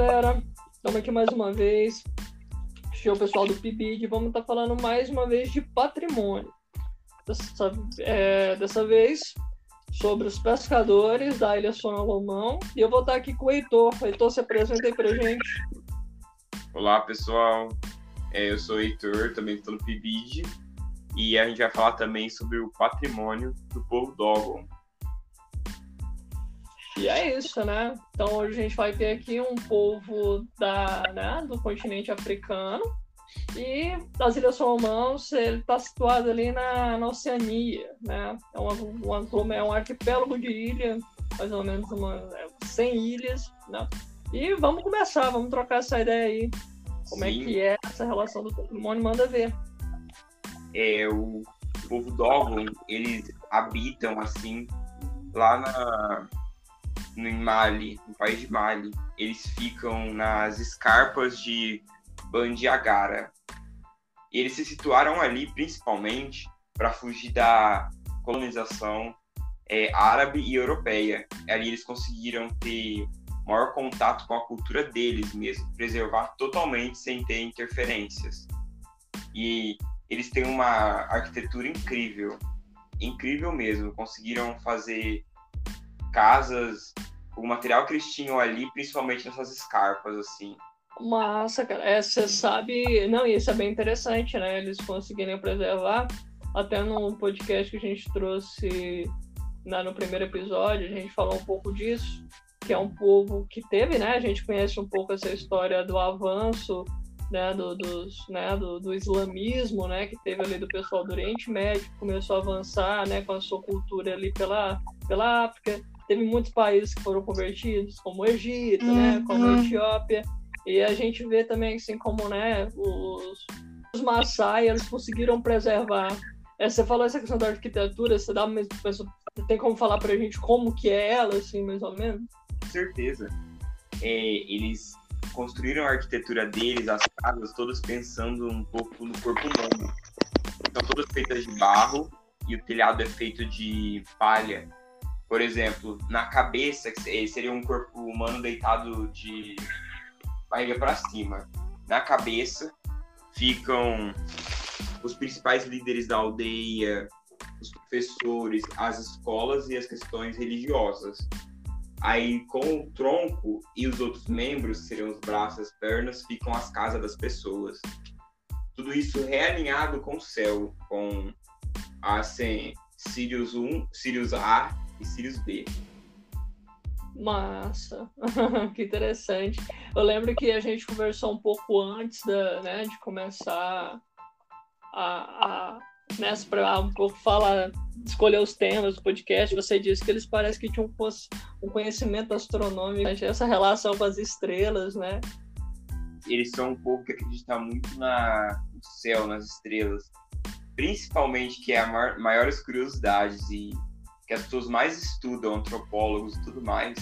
galera, estamos aqui mais uma vez. Show o pessoal do PIBID. Vamos estar tá falando mais uma vez de patrimônio. Dessa, é, dessa vez sobre os pescadores da Ilha Sonolomão. E eu vou estar tá aqui com o Heitor. Heitor, se apresenta aí pra gente. Olá, pessoal. É, eu sou o Heitor, também estou no PIBID. E a gente vai falar também sobre o patrimônio do povo Dogon. E é isso, né? Então hoje a gente vai ter aqui um povo da, né, do continente africano e as Ilhas Solomãos, ele está situado ali na, na Oceania, né? É, uma, uma, é um arquipélago de ilha, mais ou menos uma, 100 é, ilhas, né? E vamos começar, vamos trocar essa ideia aí. Como é Sim. é que é essa relação do patrimônio, manda ver. É, o povo Dogon, eles habitam, assim, lá na, no Mali, no país de Mali. Eles ficam nas escarpas de Bandiagara. Eles se situaram ali principalmente para fugir da colonização é, árabe e europeia. Ali eles conseguiram ter maior contato com a cultura deles mesmo, preservar totalmente sem ter interferências. E eles têm uma arquitetura incrível, incrível mesmo. Conseguiram fazer casas, o material que eles tinham ali, principalmente nessas escarpas, assim. Massa, cara. É, você sabe. Não, isso é bem interessante, né? Eles conseguirem preservar. Até no podcast que a gente trouxe no primeiro episódio, a gente falou um pouco disso, que é um povo que teve, né? A gente conhece um pouco essa história do avanço né, do, dos, né, do, do, islamismo, né, que teve ali do pessoal do Oriente Médio, começou a avançar, né, com a sua cultura ali pela, pela África. Teve muitos países que foram convertidos, como o Egito, né, uhum. né, como a Etiópia. E a gente vê também, assim, como, né, os, os Maasai, eles conseguiram preservar. É, você falou essa questão da arquitetura, você dá mesmo, tem como falar pra gente como que é ela, assim, mais ou menos? Com certeza. É, eles construíram a arquitetura deles, as casas, todas pensando um pouco no corpo humano. São todas feitas de barro e o telhado é feito de palha. Por exemplo, na cabeça, que seria um corpo humano deitado de barriga para cima. Na cabeça ficam os principais líderes da aldeia, os professores, as escolas e as questões religiosas. Aí, com o tronco e os outros membros, que seriam os braços as pernas, ficam as casas das pessoas. Tudo isso realinhado com o céu, com assim, Sirius 1, Sirius A e Sirius B. Massa, que interessante. Eu lembro que a gente conversou um pouco antes da, né, de começar a, a nessa para um pouco falar, escolher os temas do podcast, você disse que eles parecem que tinham um conhecimento astronômico, essa relação com as estrelas, né? Eles são um povo que acredita muito na, no céu, nas estrelas. Principalmente que é a maior, maiores curiosidades e que as pessoas mais estudam, antropólogos e tudo mais,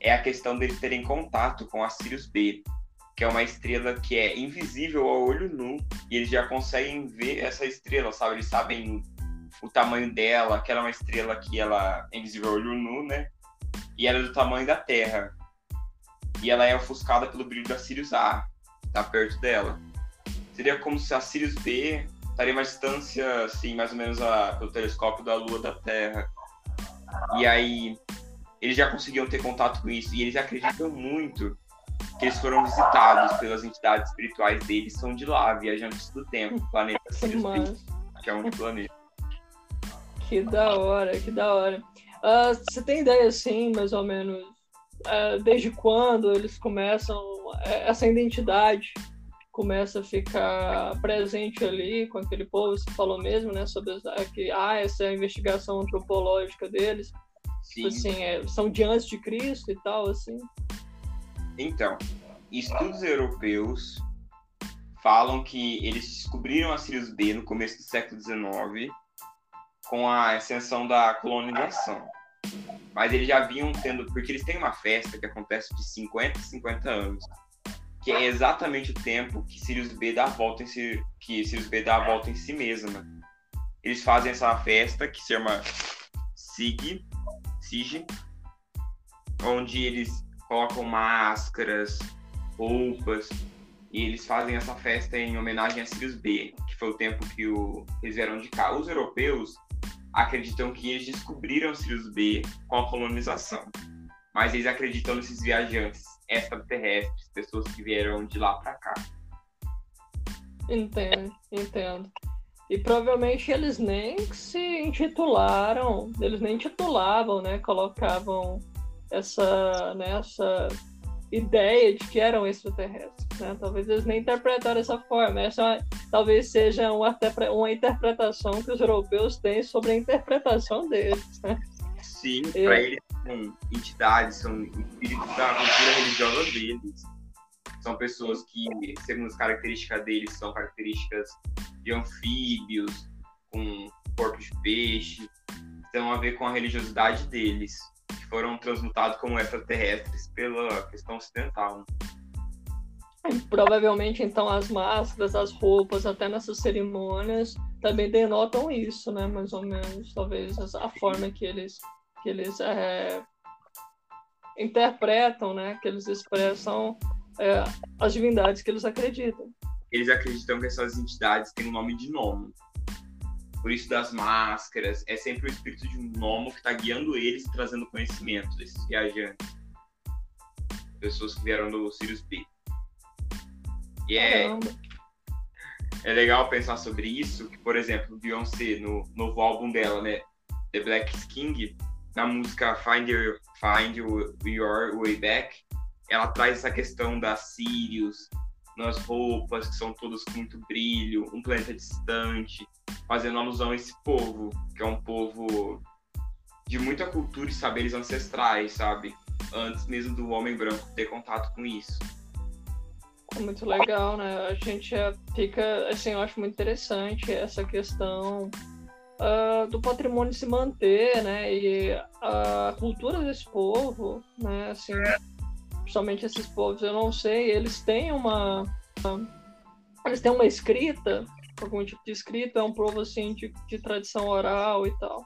é a questão deles terem contato com a Sirius B, que é uma estrela que é invisível ao olho nu e eles já conseguem ver essa estrela, sabe? Eles sabem o tamanho dela, que ela é uma estrela que ela é invisível ao olho nu, né? E ela é do tamanho da Terra. E ela é ofuscada pelo brilho da Sirius A, tá perto dela. Seria como se a Sirius B estaria uma distância, assim, mais ou menos a, pelo telescópio da Lua da Terra. E aí, eles já conseguiam ter contato com isso. E eles acreditam muito que eles foram visitados pelas entidades espirituais deles, são de lá, viajantes do tempo, planeta Sirius que é um planeta. Que da hora, que da hora. Uh, você tem ideia, assim, mais ou menos, uh, desde quando eles começam, é, essa identidade começa a ficar presente ali com aquele povo, você falou mesmo, né, sobre que ah, essa é a investigação antropológica deles, tipo Sim. assim, é, são de antes de Cristo e tal, assim. Então, estudos europeus falam que eles descobriram a Sirius B no começo do século XIX com a ascensão da colonização. Mas eles já vinham tendo, porque eles têm uma festa que acontece de 50 a 50 anos, que é exatamente o tempo que Sirius B dá a volta em si, que Sirius B dá a volta em si mesma. Eles fazem essa festa que se chama SIG, SIG, onde eles colocam máscaras, roupas. E eles fazem essa festa em homenagem a Sirius B, que foi o tempo que o, eles vieram de cá. Os europeus acreditam que eles descobriram Sirius B com a colonização. Mas eles acreditam nesses viajantes extraterrestres, pessoas que vieram de lá para cá. Entendo, entendo. E provavelmente eles nem se intitularam, eles nem titulavam, né? Colocavam essa, né, essa ideia de que eram extraterrestres. Né? Talvez eles nem interpretaram dessa forma. Essa talvez seja uma, uma interpretação que os europeus têm sobre a interpretação deles. Né? Sim, para eles entidades, são espíritos da cultura religiosa deles. São pessoas que, segundo as características deles, são características de anfíbios, com corpo de peixe, tem a ver com a religiosidade deles foram transmutados como extraterrestres pela questão ocidental. Provavelmente, então, as máscaras, as roupas, até nessas cerimônias, também denotam isso, né? Mais ou menos, talvez, a forma que eles, que eles é, interpretam, né? Que eles expressam é, as divindades que eles acreditam. Eles acreditam que essas entidades têm um nome de nome por isso das máscaras, é sempre o espírito de um gnomo que está guiando eles, trazendo conhecimento desses viajantes. Pessoas que vieram do Sirius B. E é, é legal pensar sobre isso, que, por exemplo, Beyoncé, no novo álbum dela, né, The Black King, na música Find Your, Find Your Way Back, ela traz essa questão da Sirius, nas roupas, que são todas com muito brilho, um planeta distante, fazendo alusão a esse povo, que é um povo de muita cultura e saberes ancestrais, sabe? Antes mesmo do homem branco ter contato com isso. É muito legal, né? A gente fica, assim, eu acho muito interessante essa questão uh, do patrimônio se manter, né? E a cultura desse povo, né? Assim, principalmente esses povos, eu não sei, eles têm uma. Eles têm uma escrita algum tipo de escrita, é um povo assim de, de tradição oral e tal.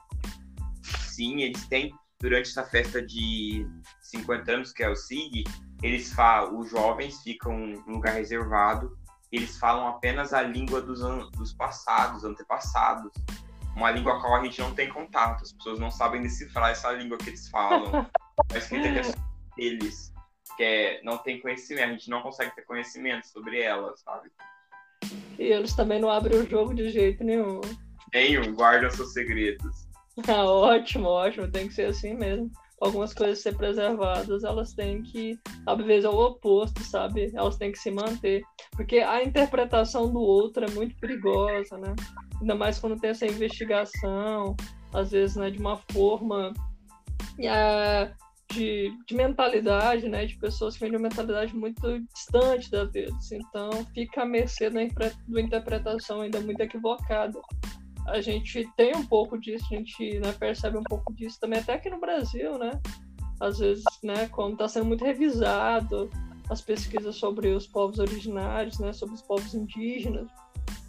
Sim, eles têm, durante essa festa de 50 anos, que é o SIG, eles falam, os jovens ficam em um lugar reservado, eles falam apenas a língua dos, dos passados, antepassados. Uma língua com a qual a gente não tem contato, as pessoas não sabem decifrar essa língua que eles falam. a escrita que é deles, que é, não tem conhecimento, a gente não consegue ter conhecimento sobre ela, sabe? E eles também não abrem o jogo de jeito nenhum. Nenhum, guardam seus segredos. Ah, ótimo, ótimo, tem que ser assim mesmo. Algumas coisas ser preservadas, elas têm que, às vezes, é o oposto, sabe? Elas têm que se manter. Porque a interpretação do outro é muito perigosa, né? Ainda mais quando tem essa investigação, às vezes, né, de uma forma. É, de, de mentalidade, né, de pessoas que vêm de uma mentalidade muito distante da deles. Então, fica à mercê da, da interpretação ainda muito equivocada. A gente tem um pouco disso, a gente né, percebe um pouco disso também, até aqui no Brasil, né? Às vezes, né, quando está sendo muito revisado as pesquisas sobre os povos originários, né, sobre os povos indígenas,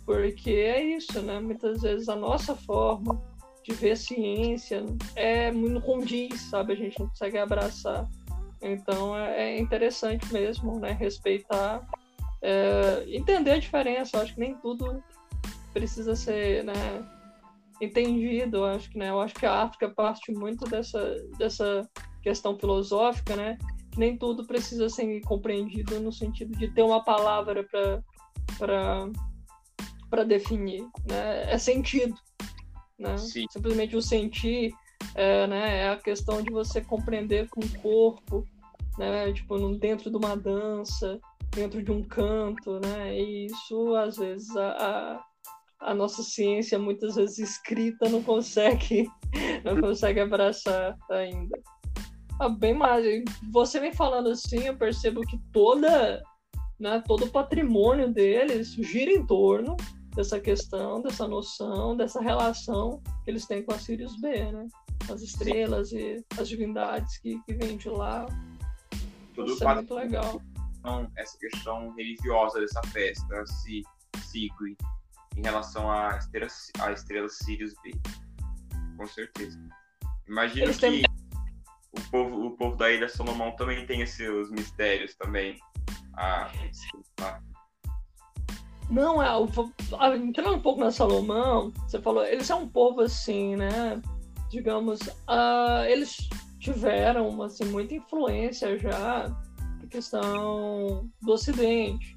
porque é isso, né? Muitas vezes a nossa forma de ver ciência é muito condiz, sabe? A gente não consegue abraçar. Então é, é interessante mesmo, né? Respeitar, é, entender a diferença. Acho que nem tudo precisa ser, né? Entendido. Eu acho que, né? Eu acho que a África parte muito dessa dessa questão filosófica, né? Que nem tudo precisa ser compreendido no sentido de ter uma palavra para para para definir, né? É sentido né? Simplesmente o sentir é, né, é a questão de você compreender com o corpo, né? Tipo, dentro de uma dança, dentro de um canto, né? E isso, às vezes, a, a, nossa ciência, muitas vezes escrita, não consegue, não consegue abraçar ainda. Ah, bem mais, você vem falando assim, eu percebo que toda, né, todo o patrimônio deles gira em torno dessa questão, dessa noção, dessa relação que eles têm com a Sirius B, né? As estrelas e as divindades que, que vêm de lá. Tudo Isso é muito legal. Essa questão religiosa dessa festa, se Sigui, em relação à estrela, à estrela Sirius B. Com certeza. Imagino eles que têm... o, povo, o povo da Ilha Solomão também tem seus mistérios também. a, Não, é, entrando um pouco na Salomão, você falou, eles são um povo assim, né? Digamos, uh, eles tiveram assim, muita influência já na questão do Ocidente,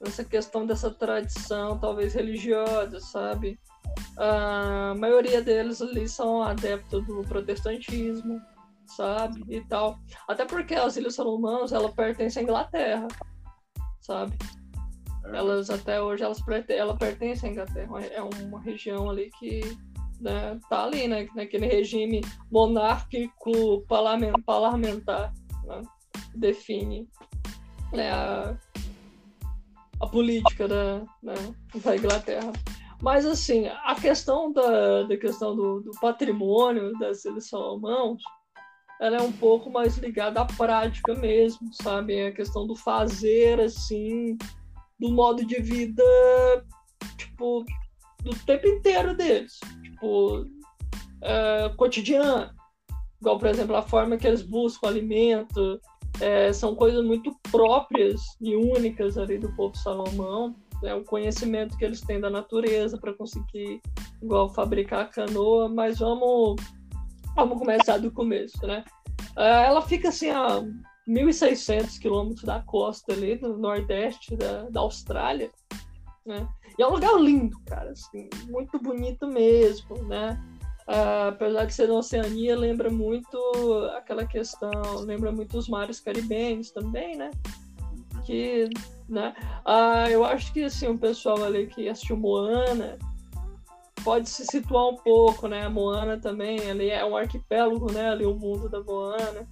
nessa questão dessa tradição, talvez religiosa, sabe? A maioria deles ali são adeptos do protestantismo, sabe? E tal. Até porque as Ilhas Salomãs, ela pertence à Inglaterra, sabe? É. Elas até hoje elas ela pertence à Inglaterra, é uma região ali que né, tá ali, né, naquele regime monárquico parlamentar, né, define né, a, a política da, né, da Inglaterra. Mas assim, a questão da, da questão do, do patrimônio da seleção Salomãos, ela é um pouco mais ligada à prática mesmo, sabe? É a questão do fazer, assim, do modo de vida, tipo, do tempo inteiro deles tipo, uh, cotidiano. Igual, por exemplo, a forma que eles buscam alimento, é, são coisas muito próprias e únicas ali do povo Salomão. É o conhecimento que eles têm da natureza para conseguir, igual, fabricar a canoa. Mas vamos, vamos começar do começo, né? Uh, ela fica assim a 1.600 quilômetros da costa ali, do nordeste da, da Austrália, né? E é um lugar lindo, cara, assim, muito bonito mesmo, né? Uh, apesar de ser na Oceania, lembra muito aquela questão, lembra muito os mares caribenhos também, né? Que, né? Uh, eu acho que, assim, o pessoal ali que assistiu Moana pode se situar um pouco, né? A Moana também, ali é um arquipélago, né? Ali o mundo da Moana,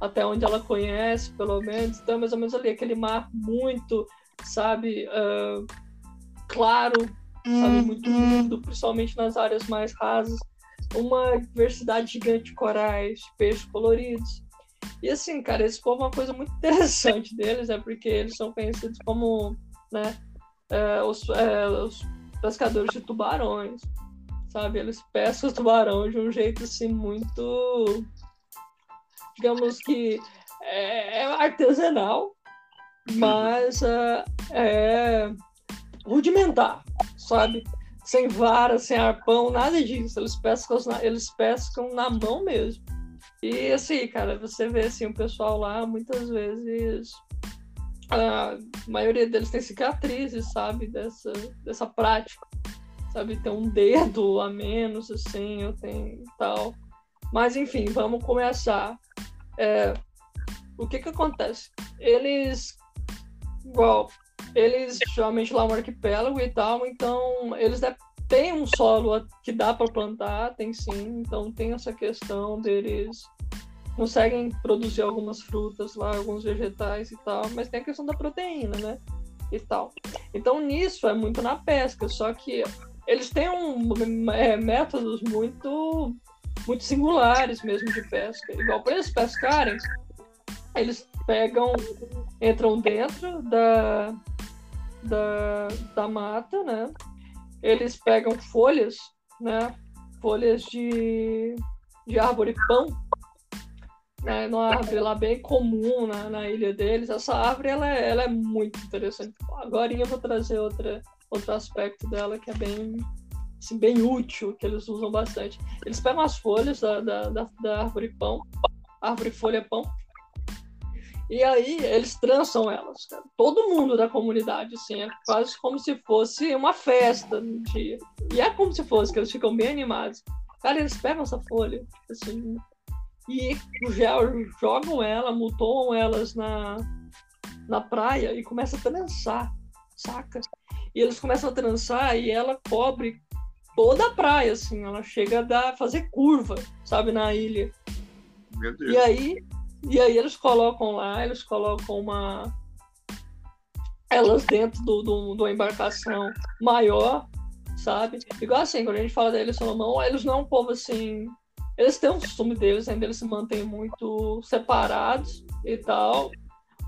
até onde ela conhece, pelo menos. Então, é mais ou menos ali, aquele mar muito, sabe... Uh, claro, sabe, muito uhum. lindo, principalmente nas áreas mais rasas. Uma diversidade gigante de corais, peixes coloridos. E assim, cara, esse povo é uma coisa muito interessante deles, é porque eles são conhecidos como, né, é, os, é, os pescadores de tubarões, sabe? Eles pescam os tubarões de um jeito assim muito, digamos que é, é artesanal, mas uh, é rudimentar, sabe? Sem vara, sem arpão, nada disso. Eles pescam, eles pescam na mão mesmo. E assim, cara, você vê assim, o pessoal lá muitas vezes. A maioria deles tem cicatrizes, sabe? Dessa, dessa prática. Sabe? Tem um dedo a menos, assim, eu tenho tal. Mas enfim, vamos começar. É, o que que acontece? Eles. Igual, eles geralmente lá um arquipélago e tal, então eles têm um solo que dá para plantar, tem sim, então tem essa questão deles conseguem produzir algumas frutas lá, alguns vegetais e tal, mas tem a questão da proteína, né? E tal. Então nisso é muito na pesca, só que eles têm um, é, métodos muito muito singulares mesmo de pesca. Igual para eles pescarem, eles pegam, entram dentro da, da, da mata, né? Eles pegam folhas, né? Folhas de, de árvore pão, né? Uma árvore lá bem comum na, na ilha deles. Essa árvore ela é, ela é muito interessante. Agora eu vou trazer outra, outro aspecto dela que é bem, assim, bem útil, que eles usam bastante. Eles pegam as folhas da, da, da, da árvore pão, árvore folha pão, e aí eles trançam elas, cara. Todo mundo da comunidade, assim, é quase como se fosse uma festa no dia. E é como se fosse, que eles ficam bem animados. Cara, eles pegam essa folha, assim, e jogam ela, mutam elas na, na praia e começam a trançar, saca? E eles começam a trançar e ela cobre toda a praia, assim, ela chega a dar, fazer curva, sabe, na ilha. Meu Deus. E aí e aí eles colocam lá, eles colocam uma. Elas dentro do, do, de uma embarcação maior, sabe? Igual assim, quando a gente fala deles Salomão, eles não é um povo assim. Eles têm um costume deles, ainda eles se mantêm muito separados e tal.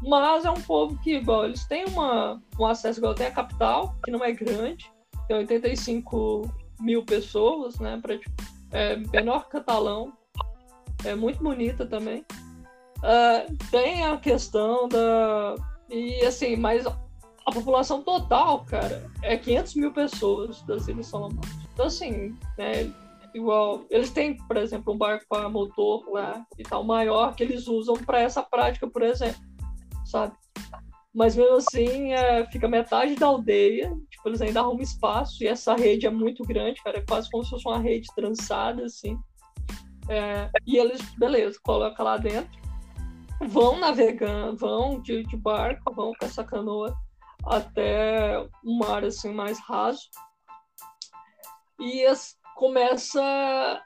Mas é um povo que, igual, eles têm uma, um acesso, igual tem a capital, que não é grande, tem 85 mil pessoas, né? Pra, tipo, é menor Catalão, é muito bonita também. Uh, tem a questão da, E assim, mas a população total, cara, é 500 mil pessoas das Ilhas Salomão. Então, assim, né, igual, eles têm, por exemplo, um barco a motor lá e tal, maior, que eles usam para essa prática, por exemplo, sabe? Mas mesmo assim, é, fica metade da aldeia, tipo, eles ainda arrumam espaço, e essa rede é muito grande, cara, é quase como se fosse uma rede trançada, assim. É, e eles, beleza, coloca lá dentro, vão navegando, vão de, de barco, vão com essa canoa até um mar assim mais raso. E as, começa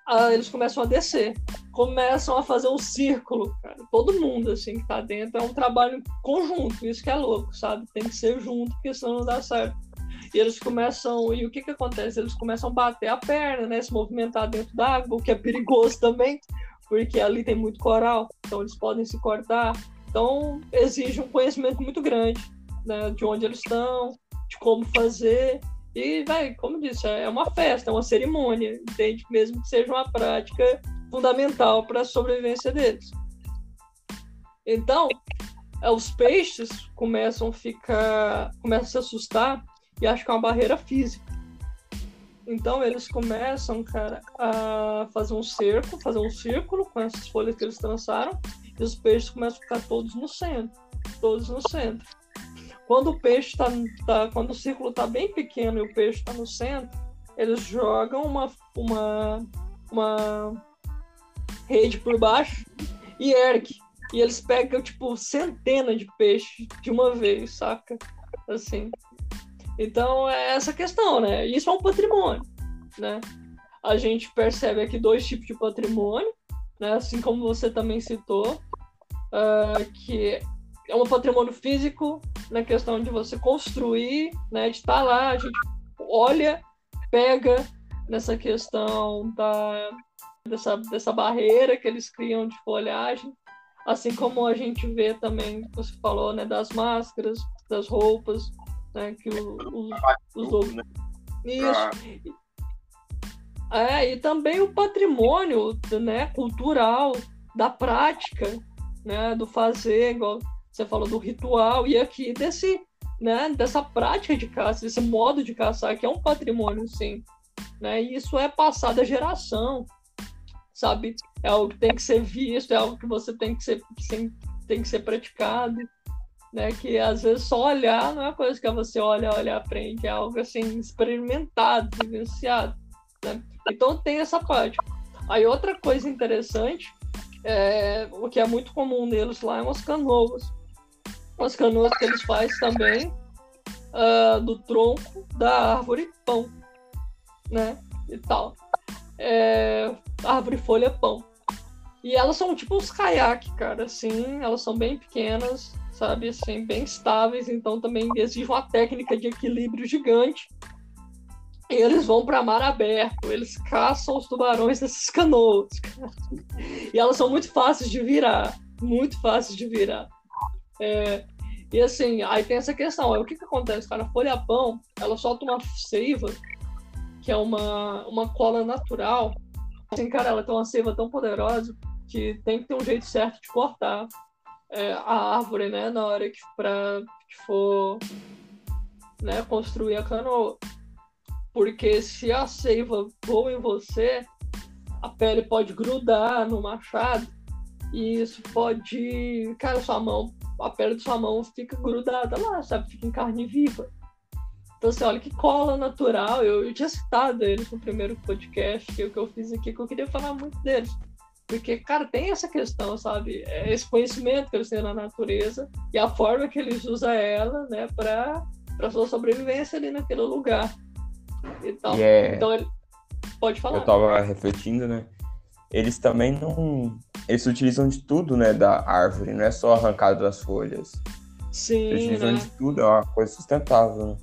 a, eles começam a descer, começam a fazer um círculo, cara. Todo mundo assim que tá dentro é um trabalho conjunto, isso que é louco, sabe? Tem que ser junto, porque senão não dá certo. E eles começam, e o que que acontece? Eles começam a bater a perna, né? Se movimentar dentro d'água, o que é perigoso também, porque ali tem muito coral, então eles podem se cortar. Então exige um conhecimento muito grande né, de onde eles estão, de como fazer. E, vai, como disse, é uma festa, é uma cerimônia, entende? Mesmo que seja uma prática fundamental para a sobrevivência deles. Então, é, os peixes começam a ficar, começam a se assustar e acham que é uma barreira física. Então eles começam, cara, a fazer um cerco, fazer um círculo com essas folhas que eles trançaram, e os peixes começam a ficar todos no centro, todos no centro. Quando o peixe está, tá, quando o círculo está bem pequeno e o peixe está no centro, eles jogam uma, uma, uma rede por baixo e ergue. E eles pegam, tipo, centenas de peixes de uma vez, saca? Assim. Então, é essa questão, né? Isso é um patrimônio, né? A gente percebe aqui dois tipos de patrimônio, né? Assim como você também citou, uh, que é um patrimônio físico na questão de você construir, né, de estar lá, a gente olha, pega nessa questão da, dessa, dessa barreira que eles criam de folhagem, assim como a gente vê também, você falou, né, das máscaras, das roupas, né, que o, os, os, Isso. É, e também o patrimônio né, cultural da prática, né, do fazer, igual você falou do ritual e aqui desse, né, dessa prática de caça, desse modo de caçar, que é um patrimônio, sim. Né? E isso é passado a geração, sabe? É algo que tem que ser visto, é algo que você tem que ser, tem que ser praticado, né? Que às vezes só olhar não é coisa que você olha, olha, aprende, é algo assim experimentado, vivenciado, né? Então tem essa parte. Aí outra coisa interessante, é, o que é muito comum neles lá, é umas canoas as canoas que eles fazem também uh, do tronco da árvore pão, né? E tal. É, árvore folha pão. E elas são tipo uns caiaques, cara, assim, elas são bem pequenas, sabe, assim, bem estáveis, então também exige uma técnica de equilíbrio gigante. E eles vão para mar aberto, eles caçam os tubarões dessas canoas. E elas são muito fáceis de virar, muito fáceis de virar. É, e assim, aí tem essa questão, o que que acontece, cara? A folha-pão, ela solta uma seiva, que é uma, uma cola natural. Assim, cara, ela tem uma seiva tão poderosa que tem que ter um jeito certo de cortar é, a árvore, né? Na hora que, pra, que for né, construir a canoa. Porque se a seiva voa em você, a pele pode grudar no machado e isso pode. Cara, sua mão a pele de sua mão fica grudada lá, sabe? Fica em carne viva. Então, assim, olha que cola natural. Eu, eu tinha citado eles no primeiro podcast que, que eu fiz aqui, que eu queria falar muito deles. Porque, cara, tem essa questão, sabe? É esse conhecimento que eles têm na natureza e a forma que eles usam ela, né, para para sua sobrevivência ali naquele lugar. Então, yeah. então ele pode falar. Eu tava refletindo, né? Eles também não eles utilizam de tudo, né, da árvore, não é só arrancado das folhas. Sim, eles utilizam né? de tudo, é uma coisa sustentável, né?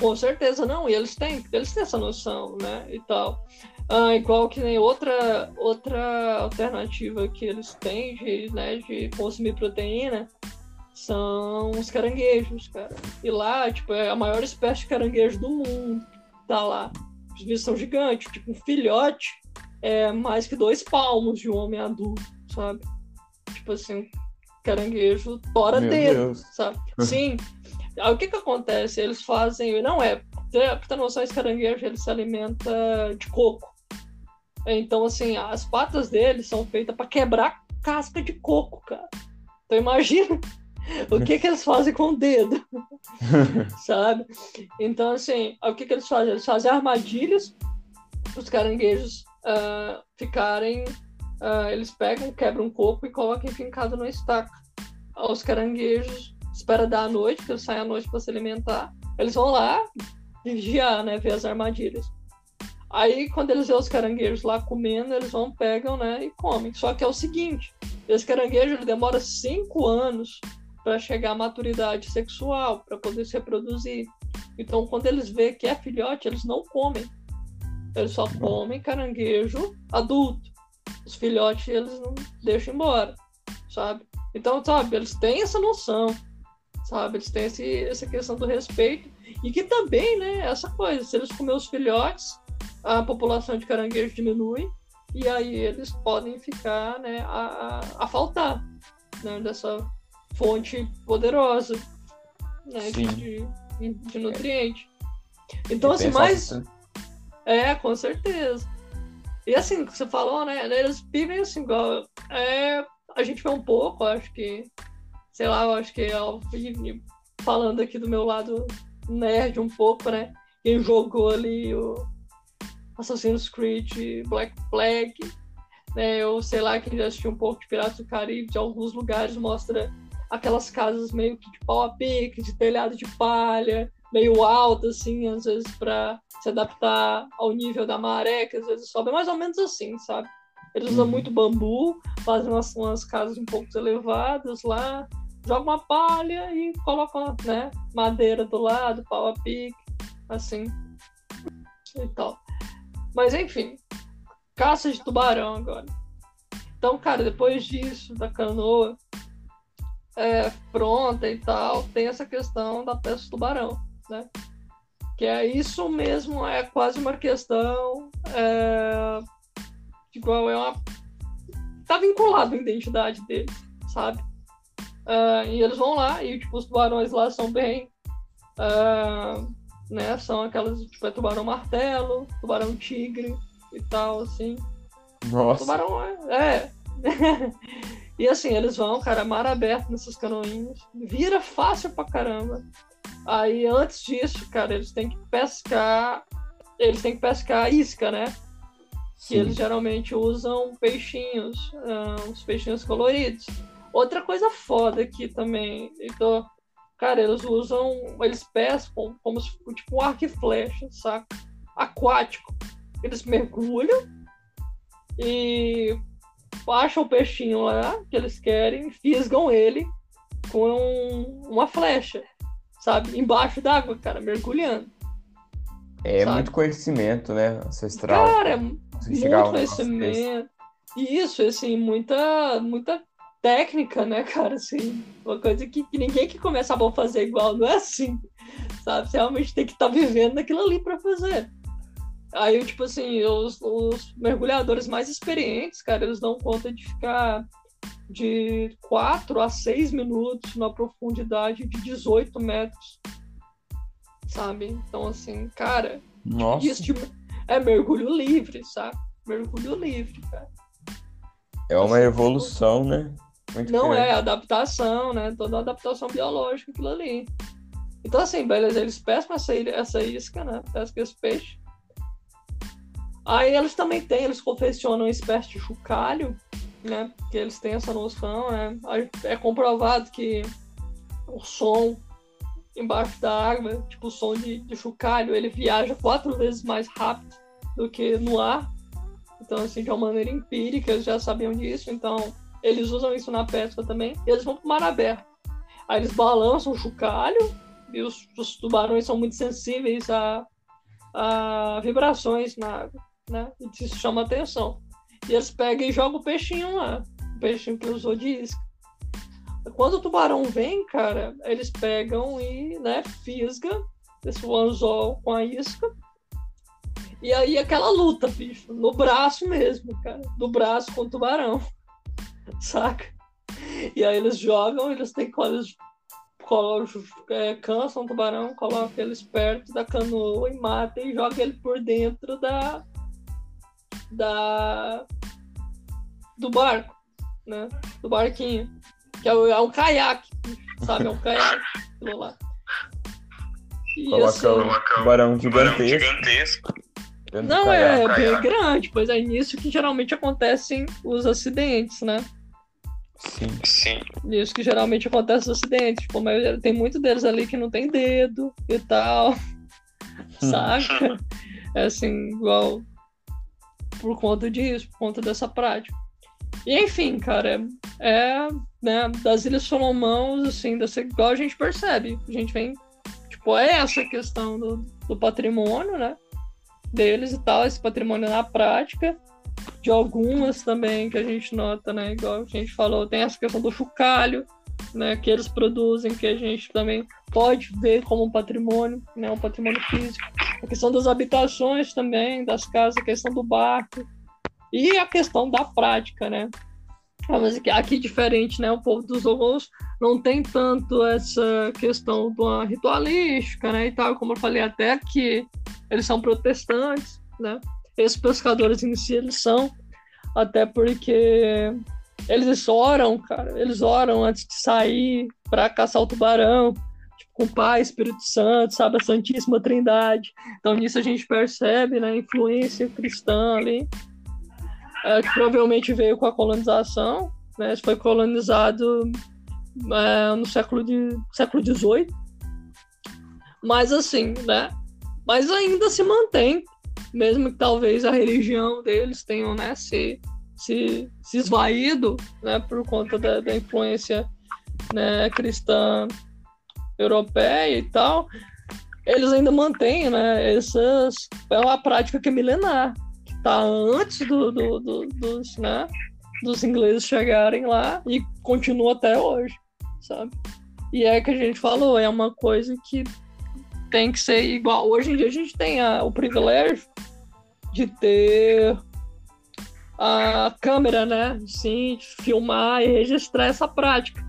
Com certeza, não, e eles têm, eles têm essa noção, né, e tal. Ah, igual que nem outra, outra alternativa que eles têm de, né, de consumir proteína são os caranguejos, cara. E lá, tipo, é a maior espécie de caranguejo do mundo, tá lá. Os bichos são gigantes, tipo, um filhote é mais que dois palmos de um homem adulto, sabe? Tipo assim, caranguejo tora Meu dedo, Deus. sabe? Sim. Aí o que que acontece? Eles fazem, não é, pra ter noção, esse caranguejo ele se alimenta de coco. Então, assim, as patas dele são feitas para quebrar casca de coco, cara. Então imagina o que que eles fazem com o dedo, sabe? Então, assim, o que que eles fazem? Eles fazem armadilhas para os caranguejos ah, ficarem... ah, eles pegam, quebram um coco e colocam fincado na estaca. Os caranguejos espera dar a noite, que eles saem à noite para se alimentar. Eles vão lá vigiar, né? Ver as armadilhas. Aí, quando eles veem os caranguejos lá comendo, eles vão, pegam, né? E comem. Só que é o seguinte: esse caranguejo ele demora cinco anos para chegar à maturidade sexual, para poder se reproduzir. Então, quando eles veem que é filhote, eles não comem. Eles só comem caranguejo adulto. Os filhotes eles não deixam embora, sabe? Então, sabe, eles têm essa noção, sabe? Eles têm esse, essa questão do respeito. E que também, né, essa coisa, se eles comerem os filhotes, a população de caranguejo diminui, e aí eles podem ficar, né, a, a, faltar, né, dessa fonte poderosa, né, de, de, de nutriente. Então, E assim, mais... assim, É, com certeza. E assim, que você falou, né? Eles vivem assim, igual. É, a gente vê um pouco, acho que. Sei lá, eu acho que eu falando aqui do meu lado nerd um pouco, né? Quem jogou ali o Assassin's Creed Black Flag, né? Eu sei lá, quem já assistiu um pouco de Piratas do Caribe, de alguns lugares mostra aquelas casas meio que de pau a pique, de telhado de palha, meio alto, assim, às vezes para se adaptar ao nível da maré, que às vezes sobe, mais ou menos assim, sabe? Eles usam Uhum. muito bambu, fazem umas, umas casas um pouco elevadas lá, jogam uma palha e colocam, né, madeira do lado, pau a pique, assim, e tal. Mas enfim, caça de tubarão agora. Então, cara, depois disso, da canoa é, pronta e tal, tem essa questão da pesca do tubarão, né? Que é isso mesmo, é quase uma questão é, igual é uma tá vinculado à identidade deles, sabe? Ah, e eles vão lá e tipo os tubarões lá são bem ah, né? São aquelas tipo é tubarão martelo, tubarão tigre e tal assim. Nossa, Tubarão é. é. e assim, eles vão, cara, mar aberto nesses canoinhos. Vira fácil pra caramba. Aí antes disso, cara, eles têm que pescar. Eles têm que pescar isca, né? Que sim. eles geralmente usam peixinhos, ah, uns peixinhos coloridos. Outra coisa foda aqui também, então, cara, eles usam, eles pescam como se fosse tipo um arco e flecha, saca? Aquático. Eles mergulham e acham o peixinho lá que eles querem, fisgam ele com um- uma flecha, sabe? Embaixo d'água, cara, mergulhando. É sabe? muito conhecimento, né? Ancestral. Cara, é muito conhecimento. E isso, assim, muita, muita técnica, né, cara? Assim, uma coisa que, que ninguém que começa a fazer igual, não é assim, sabe? Você realmente tem que estar vivendo naquilo ali para fazer. Aí, tipo assim, os, os mergulhadores mais experientes, cara, eles dão conta de ficar de 4 a 6 minutos na profundidade de 18 metros, sabe? Então, assim, cara, Nossa, isso tipo, é mergulho livre, sabe? Mergulho livre, cara. é uma evolução, né? Muito Não é adaptação, né? Toda adaptação biológica aquilo ali. Então, assim, beleza, eles pescam essa, essa isca, né? Pescam esse peixe. Aí eles também têm, eles confeccionam uma espécie de chocalho, né? Porque eles têm essa noção, né? É comprovado que o som embaixo da água, tipo o som de, de chocalho, ele viaja quatro vezes mais rápido do que no ar. Então, assim, de uma maneira empírica, eles já sabiam disso. Então, eles usam isso na pesca também. Eles vão pro mar aberto. Aí eles balançam o chocalho e os, os tubarões são muito sensíveis a, a vibrações na água, né? Isso chama atenção. E eles pegam e jogam o peixinho lá. O peixinho que usou de isca. Quando o tubarão vem, cara, eles pegam e, né, fisga esse anzol com a isca. E aí aquela luta, bicho, no braço mesmo, cara. Do braço com o tubarão. Saca? E aí eles jogam, eles têm que eles colocam, é, cansam o tubarão, colocam eles perto da canoa e matam e jogam ele por dentro da. da. do barco, né? Do barquinho. Que é, é um caiaque, sabe? É um caiaque, aquilo lá. E, Coloca assim, um tubarão gigantesco. gigantesco. Não, é, é bem grande, pois é nisso que geralmente acontecem os acidentes, né? Sim. Sim. Isso que geralmente acontece nos acidentes. Tipo, mas tem muito deles ali que não tem dedo e tal. Saca? É assim, igual por conta disso, por conta dessa prática. E enfim, cara, é, é né, das Ilhas Solomão, assim, dessa, igual a gente percebe. A gente vem, tipo, é essa questão do, do patrimônio, né? Deles e tal, esse patrimônio na prática de algumas também que a gente nota, né? Igual a gente falou, tem essa questão do chocalho, né? Que eles produzem, que a gente também pode ver como um patrimônio, né? Um patrimônio físico. A questão das habitações também, das casas, a questão do barco e a questão da prática, né? Ah, mas aqui, aqui diferente, né? O povo dos Ogons não tem tanto essa questão da ritualística, né? E tal, como eu falei até que eles são protestantes, né? Esses pescadores em si, eles são, até porque eles oram, cara, eles oram antes de sair para caçar o tubarão, tipo, com o Pai, Espírito Santo, sabe, a Santíssima Trindade. Então nisso a gente percebe, né, a influência cristã ali, é, que provavelmente veio com a colonização, né, foi colonizado é, no século de século XVIII, mas assim, né, mas ainda se mantém mesmo que talvez a religião deles tenham né, se, se, se esvaído né, por conta da, da influência né, cristã europeia e tal, eles ainda mantêm né, essas. É uma prática que é milenar, que está antes do, do, do, dos, né, dos ingleses chegarem lá e continua até hoje, sabe? E é que a gente falou, é uma coisa que tem que ser igual. Hoje em dia a gente tem a, o privilégio de ter a câmera, né? Sim, filmar e registrar essa prática.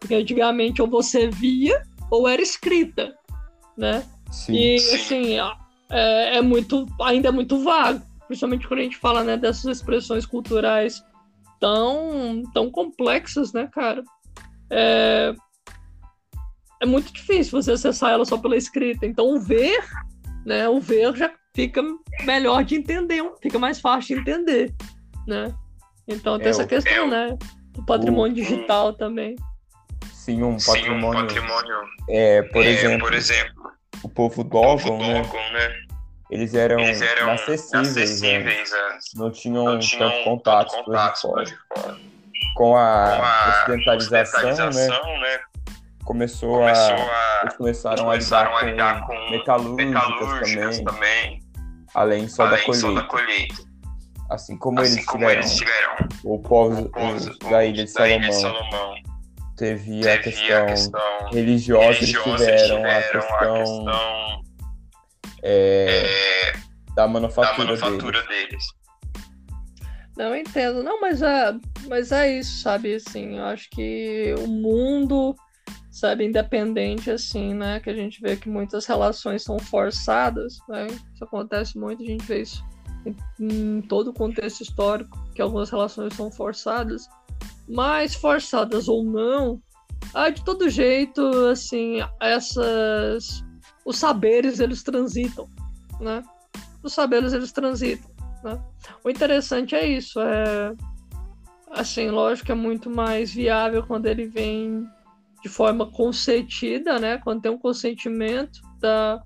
Porque antigamente ou você via ou era escrita, né? Sim, e sim. assim, é, é, muito, ainda é muito vago, principalmente quando a gente fala né, dessas expressões culturais tão, tão complexas, né, cara? É, é muito difícil você acessar ela só pela escrita. Então, o ver, né? O ver já fica melhor de entender, fica mais fácil de entender, né? Então tem é, essa questão, é, né? Do patrimônio o, digital também. Sim, um patrimônio. Sim, um patrimônio é, por, é, exemplo, por exemplo, o povo Dogon, né? né? Eles eram, Eles eram acessíveis, acessíveis né? não tinham, não tinham tanto contato, contato. Com a, Com a ocidentalização, ocidentalização, né? né? Começou, começou a, Eles começaram, começaram a lidar com, com metalúrgicas, metalúrgicas também. também além só, além da, colheita. só da colheita. Assim como, assim eles, como tiveram, eles tiveram o povo, o povo da Ilha de Salomão, Ilha de Salomão teve, teve, a questão, a questão religiosa, religiosa eles tiveram, tiveram a questão, a questão é, é, da manufatura, da manufatura deles. deles. Não entendo, não, mas é, mas é isso, sabe? Assim, eu acho que o mundo sabe, independente assim, né, que a gente vê que muitas relações são forçadas, né? Isso acontece muito, a gente vê isso em, todo o contexto histórico, que algumas relações são forçadas, mas forçadas ou não, ah, de todo jeito, assim, essas os saberes eles transitam, né? Os saberes eles transitam, né? O interessante é isso, é assim, lógico que é muito mais viável quando ele vem de forma consentida, né, quando tem um consentimento da,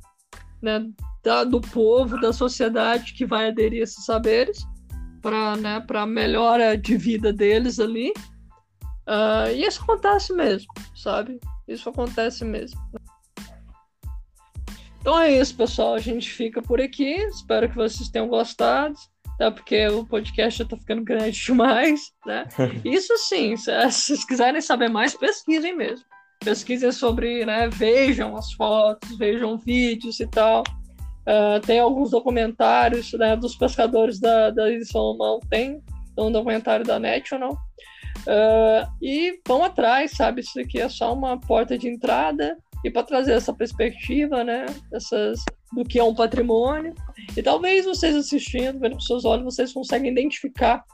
né, da, do povo, da sociedade que vai aderir a esses saberes para né, a melhora de vida deles ali. Uh, e isso acontece mesmo, sabe? Isso acontece mesmo. Então é isso, pessoal. A gente fica por aqui. Espero que vocês tenham gostado. Até porque o podcast já tá ficando grande demais, né? Isso sim, se, vocês quiserem saber mais, pesquisem mesmo. Pesquisem sobre, né? Vejam as fotos, vejam vídeos e tal. Uh, tem alguns documentários né, dos pescadores da, da Ilha Salomão, tem um documentário da National. Uh, e vão atrás, sabe? Isso aqui é só uma porta de entrada e para trazer essa perspectiva, né? Essas, do que é um patrimônio. E talvez vocês assistindo, vendo com seus olhos, vocês conseguem identificar,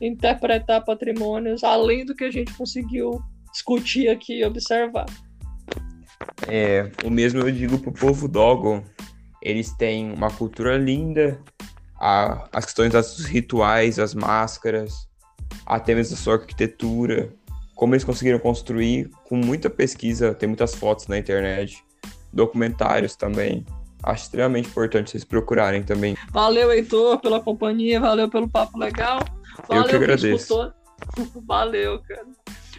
interpretar patrimônios além do que a gente conseguiu discutir aqui e observar. É, o mesmo eu digo pro povo Dogon. Eles têm uma cultura linda, a, as questões dos rituais, as máscaras, até mesmo a sua arquitetura, como eles conseguiram construir, com muita pesquisa, tem muitas fotos na internet, documentários também. Acho extremamente importante vocês procurarem também. Valeu, Heitor, pela companhia, valeu pelo papo legal. Valeu Eu que agradeço. Valeu, cara.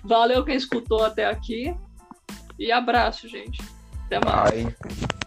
Valeu quem escutou até aqui. E abraço, gente. Até mais. Bye.